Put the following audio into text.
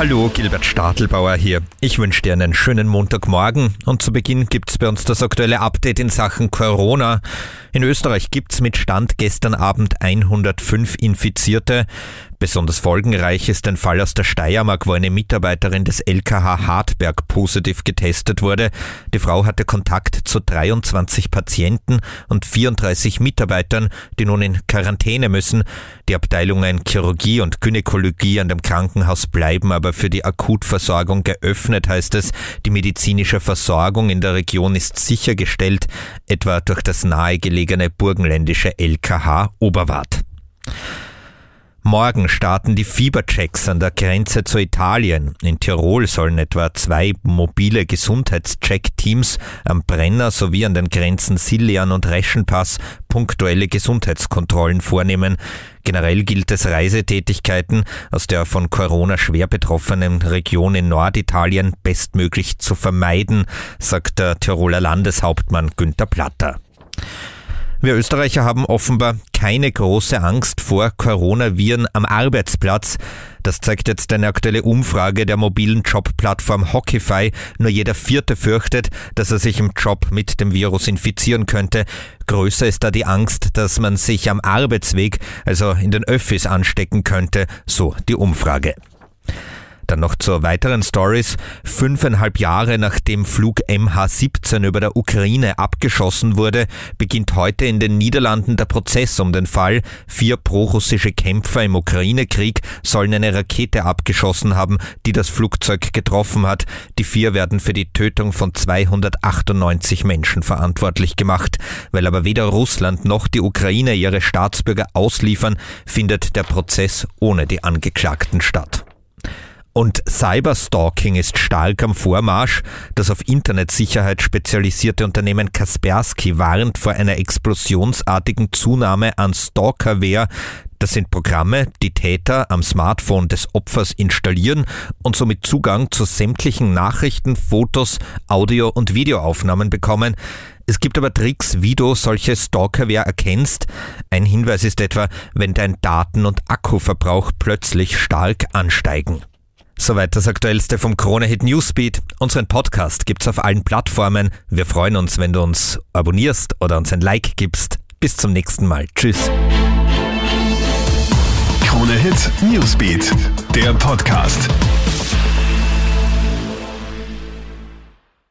Hallo, Gilbert Stadelbauer hier. Ich wünsche dir einen schönen Montagmorgen und zu Beginn gibt's bei uns das aktuelle Update in Sachen Corona. In Österreich gibt's mit Stand gestern Abend 105 Infizierte. Besonders folgenreich ist ein Fall aus der Steiermark, wo eine Mitarbeiterin des LKH Hartberg positiv getestet wurde. Die Frau hatte Kontakt zu 23 Patienten und 34 Mitarbeitern, die nun in Quarantäne müssen. Die Abteilungen Chirurgie und Gynäkologie an dem Krankenhaus bleiben aber für die Akutversorgung geöffnet, heißt es. Die medizinische Versorgung in der Region ist sichergestellt, etwa durch das nahegelegene burgenländische LKH Oberwart. Morgen starten die Fieberchecks an der Grenze zu Italien. In Tirol sollen etwa zwei mobile Gesundheitscheck-Teams am Brenner sowie an den Grenzen Sillian und Reschenpass punktuelle Gesundheitskontrollen vornehmen. Generell gilt es, Reisetätigkeiten aus der von Corona schwer betroffenen Region in Norditalien bestmöglich zu vermeiden, sagt der Tiroler Landeshauptmann Günther Platter. Wir Österreicher haben offenbar keine große Angst vor Coronaviren am Arbeitsplatz. Das zeigt jetzt eine aktuelle Umfrage der mobilen Jobplattform Hockeyfy. Nur jeder Vierte fürchtet, dass er sich im Job mit dem Virus infizieren könnte. Größer ist da die Angst, dass man sich am Arbeitsweg, also in den Öffis, anstecken könnte. So die Umfrage. Dann noch zu weiteren Stories. Fünfeinhalb Jahre nachdem Flug MH17 über der Ukraine abgeschossen wurde, beginnt heute in den Niederlanden der Prozess um den Fall. Vier prorussische Kämpfer im Ukraine-Krieg sollen eine Rakete abgeschossen haben, die das Flugzeug getroffen hat. Die vier werden für die Tötung von 298 Menschen verantwortlich gemacht. Weil aber weder Russland noch die Ukraine ihre Staatsbürger ausliefern, findet der Prozess ohne die Angeklagten statt. Und Cyberstalking ist stark am Vormarsch. Das auf Internetsicherheit spezialisierte Unternehmen Kaspersky warnt vor einer explosionsartigen Zunahme an Stalkerware. Das sind Programme, die Täter am Smartphone des Opfers installieren und somit Zugang zu sämtlichen Nachrichten, Fotos, Audio- und Videoaufnahmen bekommen. Es gibt aber Tricks, wie du solche Stalkerware erkennst. Ein Hinweis ist etwa, wenn dein Daten- und Akkuverbrauch plötzlich stark ansteigen. Soweit das Aktuellste vom Krone-Hit Newsbeat. Unseren Podcast gibt's auf allen Plattformen. Wir freuen uns, wenn du uns abonnierst oder uns ein Like gibst. Bis zum nächsten Mal. Tschüss. Krone-Hit Newsbeat, der Podcast.